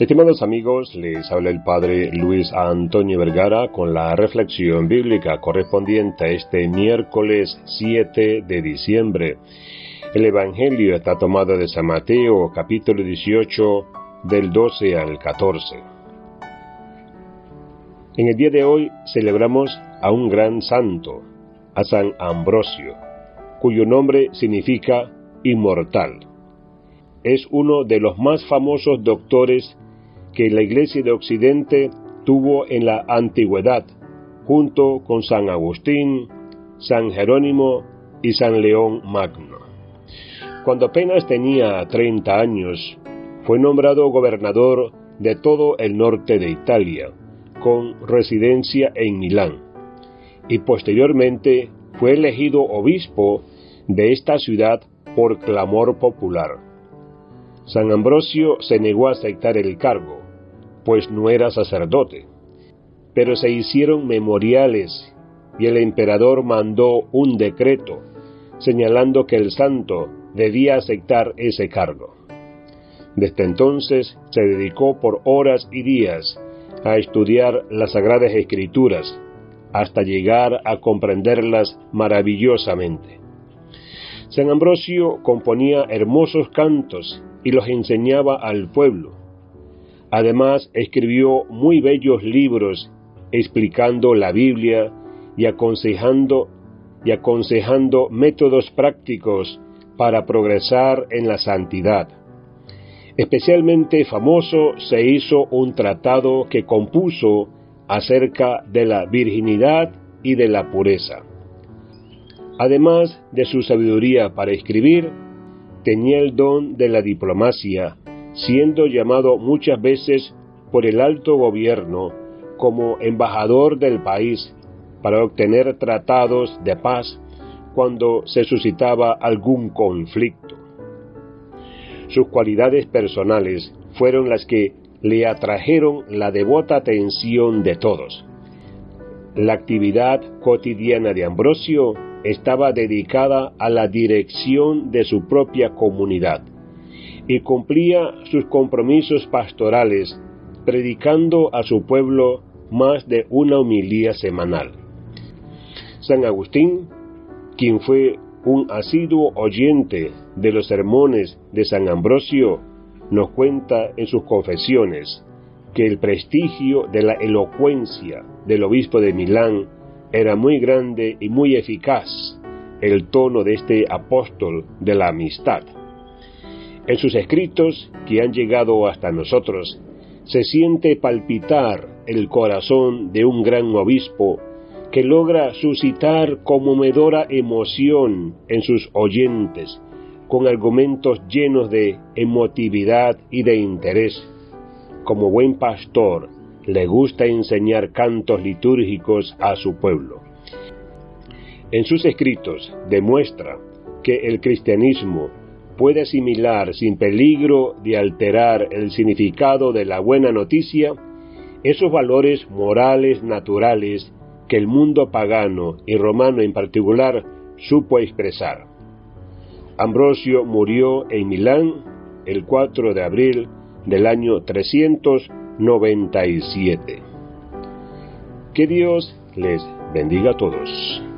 Estimados amigos, les habla el Padre Luis Antonio Vergara con la reflexión bíblica correspondiente a este miércoles 7 de diciembre. El Evangelio está tomado de San Mateo capítulo 18 del 12 al 14. En el día de hoy celebramos a un gran santo, a San Ambrosio, cuyo nombre significa inmortal. Es uno de los más famosos doctores que la Iglesia de Occidente tuvo en la antigüedad, junto con San Agustín, San Jerónimo y San León Magno. Cuando apenas tenía 30 años, fue nombrado gobernador de todo el norte de Italia, con residencia en Milán, y posteriormente fue elegido obispo de esta ciudad por clamor popular. San Ambrosio se negó a aceptar el cargo, pues no era sacerdote. Pero se hicieron memoriales y el emperador mandó un decreto señalando que el santo debía aceptar ese cargo. Desde entonces se dedicó por horas y días a estudiar las sagradas escrituras hasta llegar a comprenderlas maravillosamente. San Ambrosio componía hermosos cantos y los enseñaba al pueblo, Además, escribió muy bellos libros explicando la Biblia y aconsejando, y aconsejando métodos prácticos para progresar en la santidad. Especialmente famoso se hizo un tratado que compuso acerca de la virginidad y de la pureza. Además de su sabiduría para escribir, tenía el don de la diplomacia siendo llamado muchas veces por el alto gobierno como embajador del país para obtener tratados de paz cuando se suscitaba algún conflicto. Sus cualidades personales fueron las que le atrajeron la devota atención de todos. La actividad cotidiana de Ambrosio estaba dedicada a la dirección de su propia comunidad y cumplía sus compromisos pastorales, predicando a su pueblo más de una homilía semanal. San Agustín, quien fue un asiduo oyente de los sermones de San Ambrosio, nos cuenta en sus confesiones que el prestigio de la elocuencia del obispo de Milán era muy grande y muy eficaz el tono de este apóstol de la amistad. En sus escritos, que han llegado hasta nosotros, se siente palpitar el corazón de un gran obispo que logra suscitar conmovedora emoción en sus oyentes, con argumentos llenos de emotividad y de interés. Como buen pastor, le gusta enseñar cantos litúrgicos a su pueblo. En sus escritos demuestra que el cristianismo puede asimilar sin peligro de alterar el significado de la buena noticia esos valores morales naturales que el mundo pagano y romano en particular supo expresar. Ambrosio murió en Milán el 4 de abril del año 397. Que Dios les bendiga a todos.